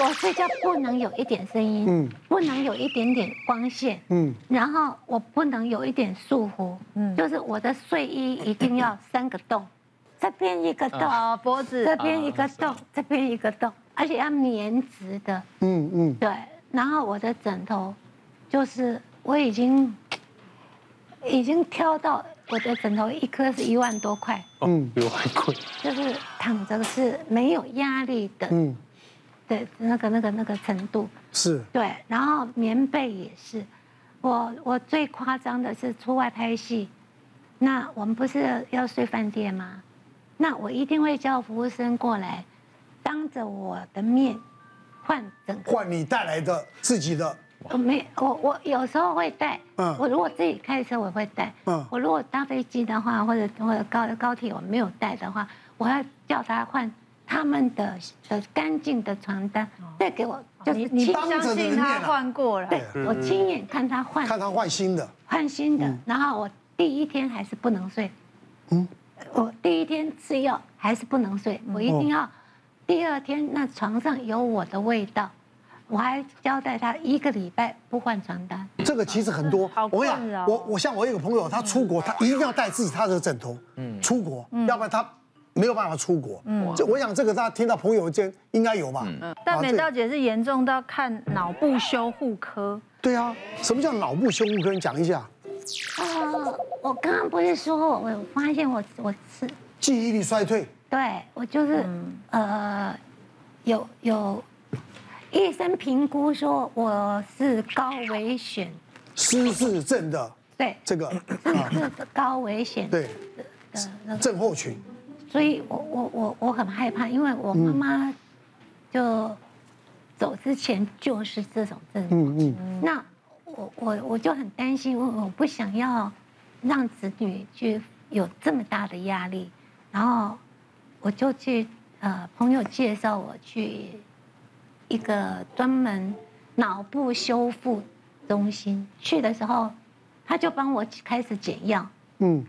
我睡觉不能有一点声音，嗯，不能有一点点光线，嗯，然后我不能有一点束缚，嗯，就是我的睡衣一定要三个洞，这边一个洞，脖子。这边一个洞，这边一个洞，而且要棉质的，嗯嗯，对，然后我的枕头，就是我已经已经挑到我的枕头一颗是一万多块，嗯，比我还贵，就是躺着是没有压力的，嗯。对，那个、那个、那个程度。是。对，然后棉被也是，我我最夸张的是出外拍戏，那我们不是要睡饭店吗？那我一定会叫服务生过来，当着我的面换整个换你带来的自己的，我没我我有时候会带，嗯，我如果自己开车我会带，嗯，我如果搭飞机的话或者或者高高铁我没有带的话，我要叫他换。他们的的干净的床单再给我，就是你相信他换过了，对，我亲眼看他换，看他换新的，换新的。然后我第一天还是不能睡，嗯，我第一天吃药还是不能睡，我一定要第二天那床上有我的味道，我还交代他一个礼拜不换床单。这个其实很多，我跟你讲，我我像我有个朋友，他出国，他一定要带自己他的枕头，嗯，出国，要不然他。没有办法出国，嗯，就我想这个大家听到朋友间应该有吧，嗯，但美道姐是严重到看脑部修护科，对啊，什么叫脑部修护科？你讲一下。呃，我刚刚不是说，我发现我我是。记忆力衰退，对我就是呃，有有医生评估说我是高危险。失智症的，对。这个是高危险对。的症候群。所以我我我我很害怕，因为我妈妈就走之前就是这种症状。嗯嗯。那我我我就很担心，我我不想要让子女去有这么大的压力，然后我就去呃朋友介绍我去一个专门脑部修复中心，去的时候他就帮我开始减药。嗯。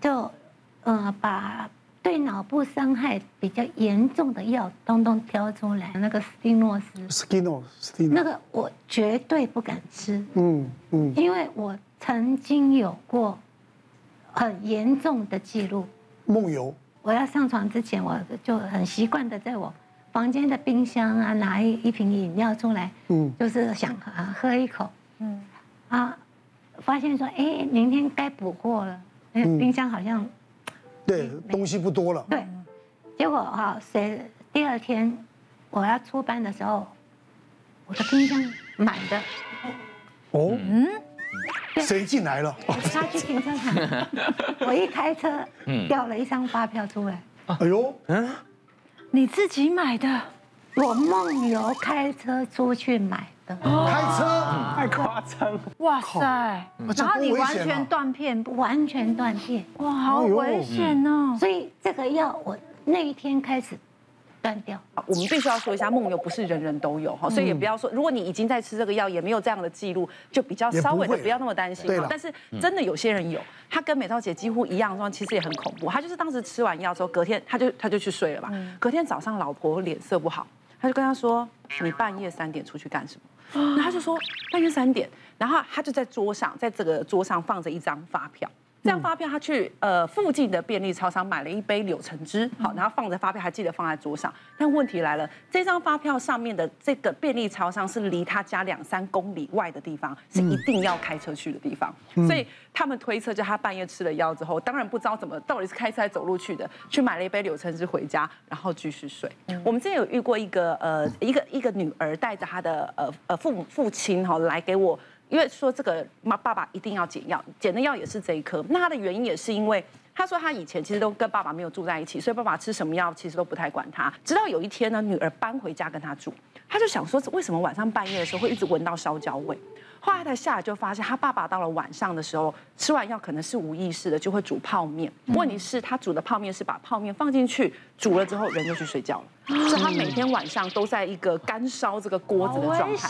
就呃把。对脑部伤害比较严重的药，通通挑出来。那个斯蒂诺斯，斯蒂诺斯，那个我绝对不敢吃。嗯嗯，因为我曾经有过很严重的记录。梦游。我要上床之前，我就很习惯的在我房间的冰箱啊拿一一瓶饮料出来，嗯，就是想啊喝一口，嗯，啊，发现说哎，明天该补货了，哎，冰箱好像。对，东西不多了。对，结果哈，谁第二天我要出班的时候，我的冰箱满的。哦，嗯，谁进来了？他去停车场，我一开车，掉了一张发票出来。哎呦，嗯，你自己买的？我梦游开车出去买。开车太夸张，哇塞！然后你完全断片，完全断片，哇，好危险哦！所以这个药我那一天开始断掉。我们必须要说一下，梦游不是人人都有哈，所以也不要说，如果你已经在吃这个药，也没有这样的记录，就比较稍微的不要那么担心。但是真的有些人有，他跟美涛姐几乎一样状况，其实也很恐怖。他就是当时吃完药之后，隔天他就他就去睡了嘛。隔天早上，老婆脸色不好，他就跟他说：“你半夜三点出去干什么？”然后他就说半夜三点，然后他就在桌上，在这个桌上放着一张发票。这张发票，他去呃附近的便利超商买了一杯柳橙汁，好，然后放着发票，还记得放在桌上。但问题来了，这张发票上面的这个便利超商是离他家两三公里外的地方，是一定要开车去的地方。所以他们推测，就他半夜吃了药之后，当然不知道怎么到底是开车还是走路去的，去买了一杯柳橙汁回家，然后继续睡。我们之前有遇过一个呃一个一个女儿带着她的呃呃父母父亲哈来给我。因为说这个妈爸爸一定要减药，减的药也是这一颗。那他的原因也是因为他说他以前其实都跟爸爸没有住在一起，所以爸爸吃什么药其实都不太管他。直到有一天呢，女儿搬回家跟他住，他就想说为什么晚上半夜的时候会一直闻到烧焦味。后来他下来就发现，他爸爸到了晚上的时候吃完药可能是无意识的就会煮泡面。问题是，他煮的泡面是把泡面放进去煮了之后人就去睡觉了。所以他每天晚上都在一个干烧这个锅子的状态。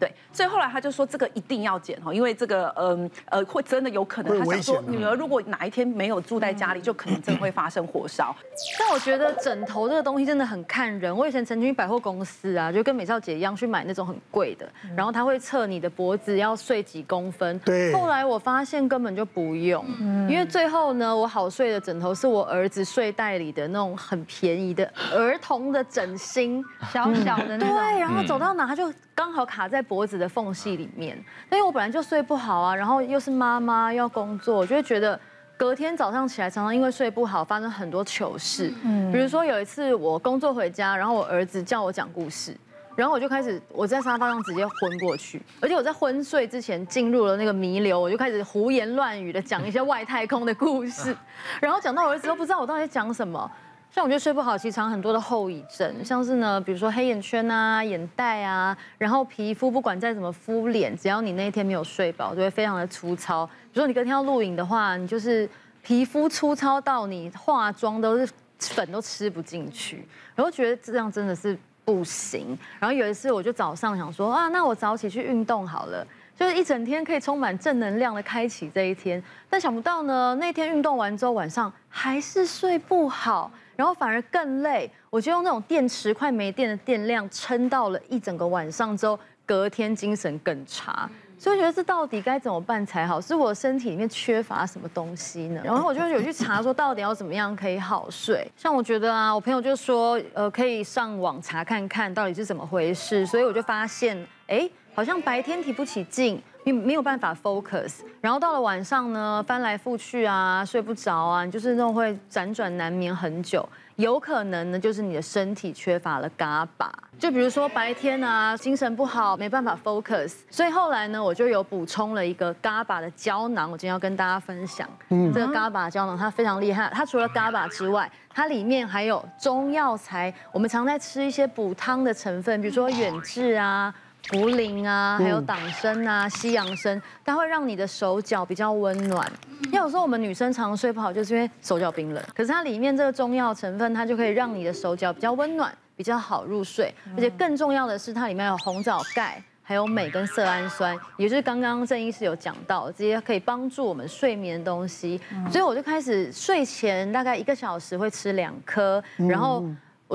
对，所以后来他就说这个一定要减哦，因为这个嗯呃会真的有可能。他想说女儿如果哪一天没有住在家里，就可能真的会发生火烧。但我觉得枕头这个东西真的很看人。我以前曾经去百货公司啊，就跟美少姐一样去买那种很贵的，然后他会测你的脖子要睡几公分。对。后来我发现根本就不用，因为最后呢，我好睡的枕头是我儿子睡袋里的那种很便宜的儿。童的枕芯，小小的那种，对，然后走到哪他就刚好卡在脖子的缝隙里面。因为我本来就睡不好啊，然后又是妈妈要工作，我就会觉得隔天早上起来常常因为睡不好发生很多糗事。嗯，比如说有一次我工作回家，然后我儿子叫我讲故事，然后我就开始我在沙发上直接昏过去，而且我在昏睡之前进入了那个弥留，我就开始胡言乱语的讲一些外太空的故事，然后讲到我儿子都不知道我到底在讲什么。像我觉得睡不好，其实常很多的后遗症，像是呢，比如说黑眼圈啊、眼袋啊，然后皮肤不管再怎么敷脸，只要你那一天没有睡饱，就会非常的粗糙。比如说你隔天要录影的话，你就是皮肤粗糙到你化妆都是粉都吃不进去，然后觉得这样真的是不行。然后有一次我就早上想说啊，那我早起去运动好了，就是一整天可以充满正能量的开启这一天。但想不到呢，那天运动完之后晚上还是睡不好。然后反而更累，我就用那种电池快没电的电量撑到了一整个晚上之后，隔天精神更差。所以我觉得这到底该怎么办才好？是我身体里面缺乏什么东西呢？然后我就有去查说到底要怎么样可以好睡。像我觉得啊，我朋友就说，呃，可以上网查看看到底是怎么回事。所以我就发现，哎，好像白天提不起劲。你没有办法 focus，然后到了晚上呢，翻来覆去啊，睡不着啊，你就是那种会辗转难眠很久，有可能呢就是你的身体缺乏了 GABA。就比如说白天啊，精神不好，没办法 focus，所以后来呢，我就有补充了一个 GABA 的胶囊，我今天要跟大家分享。嗯，这个 GABA 胶囊它非常厉害，它除了 GABA 之外，它里面还有中药材，我们常在吃一些补汤的成分，比如说远志啊。茯苓啊，还有党参啊，西洋参，它会让你的手脚比较温暖。要有时候我们女生常常睡不好，就是因为手脚冰冷。可是它里面这个中药成分，它就可以让你的手脚比较温暖，比较好入睡。而且更重要的是，它里面有红枣钙，还有镁跟色氨酸，也就是刚刚郑医师有讲到这些可以帮助我们睡眠的东西。所以我就开始睡前大概一个小时会吃两颗，然后。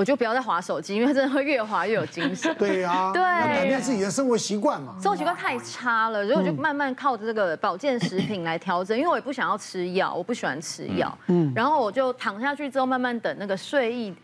我就不要再划手机，因为真的会越划越有精神。对啊，对，改变自己的生活习惯嘛。生活习惯太差了，所以我就慢慢靠着这个保健食品来调整，因为我也不想要吃药，我不喜欢吃药。嗯，然后我就躺下去之后，慢慢等那个睡意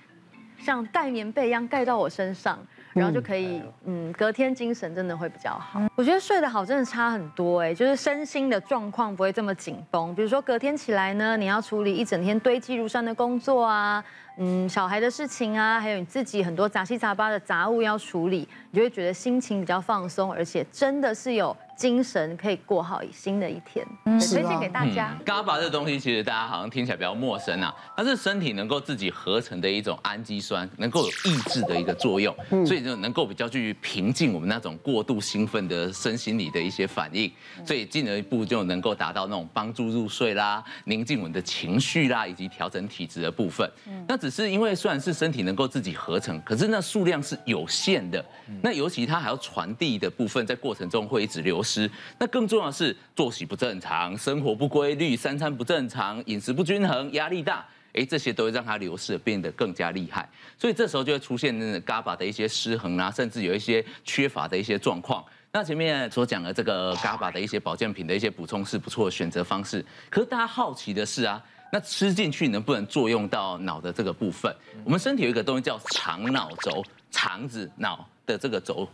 像盖棉被一样盖到我身上，然后就可以，嗯，隔天精神真的会比较好。我觉得睡得好真的差很多哎，就是身心的状况不会这么紧绷。比如说隔天起来呢，你要处理一整天堆积如山的工作啊。嗯，小孩的事情啊，还有你自己很多杂七杂八的杂物要处理，你就会觉得心情比较放松，而且真的是有精神可以过好新的一天，嗯、推荐给大家。GABA、嗯、这个东西其实大家好像听起来比较陌生啊，它是身体能够自己合成的一种氨基酸，能够有抑制的一个作用，所以就能够比较去平静我们那种过度兴奋的身心里的一些反应，所以进而一步就能够达到那种帮助入睡啦、宁静我们的情绪啦，以及调整体质的部分。那只是因为虽然是身体能够自己合成，可是那数量是有限的，那尤其它还要传递的部分，在过程中会一直流失。那更重要的是作息不正常、生活不规律、三餐不正常、饮食不均衡、压力大，哎，这些都会让它流失变得更加厉害。所以这时候就会出现那个 GABA 的一些失衡啊，甚至有一些缺乏的一些状况。那前面所讲的这个 GABA 的一些保健品的一些补充是不错的选择方式。可是大家好奇的是啊，那吃进去能不能作用到脑的这个部分？我们身体有一个东西叫肠脑轴，肠子脑的这个轴。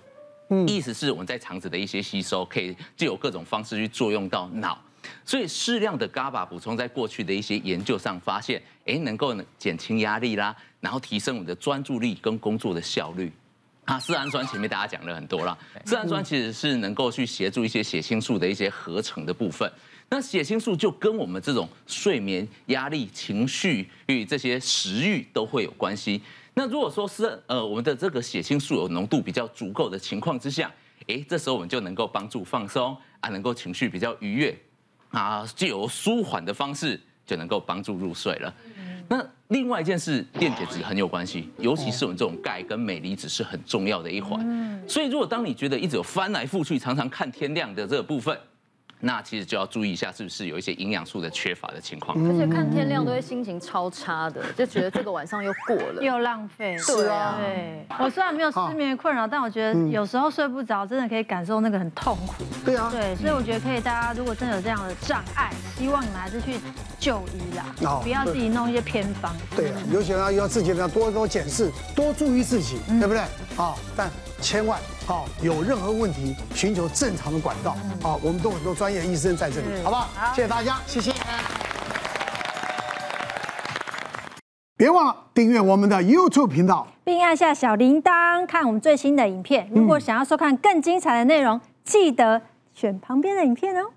意思是我们在肠子的一些吸收，可以就有各种方式去作用到脑，所以适量的 GABA 补充，在过去的一些研究上发现，哎，能够减轻压力啦，然后提升我们的专注力跟工作的效率。啊，色氨酸前面大家讲了很多了，色氨酸其实是能够去协助一些血清素的一些合成的部分。那血清素就跟我们这种睡眠、压力、情绪与这些食欲都会有关系。那如果说是呃我们的这个血清素有浓度比较足够的情况之下，哎，这时候我们就能够帮助放松啊，能够情绪比较愉悦啊，就有舒缓的方式就能够帮助入睡了。那另外一件事，电解质很有关系，尤其是我们这种钙跟镁离子是很重要的一环。所以如果当你觉得一直有翻来覆去，常常看天亮的这个部分。那其实就要注意一下，是不是有一些营养素的缺乏的情况。而且看天亮都会心情超差的，就觉得这个晚上又过了，又浪费。对啊，对。我虽然没有失眠困扰，但我觉得有时候睡不着，真的可以感受那个很痛苦。对啊。对，所以我觉得可以，大家如果真的有这样的障碍，希望你们还是去就医啦，不要自己弄一些偏方。对啊，尤其呢要自己呢多多检视，多注意自己，对不对？好，但。千万好，有任何问题寻求正常的管道。好，我们都很多专业医生在这里，好不好？谢谢大家，谢谢。别忘了订阅我们的 YouTube 频道，并按下小铃铛看我们最新的影片。如果想要收看更精彩的内容，记得选旁边的影片哦。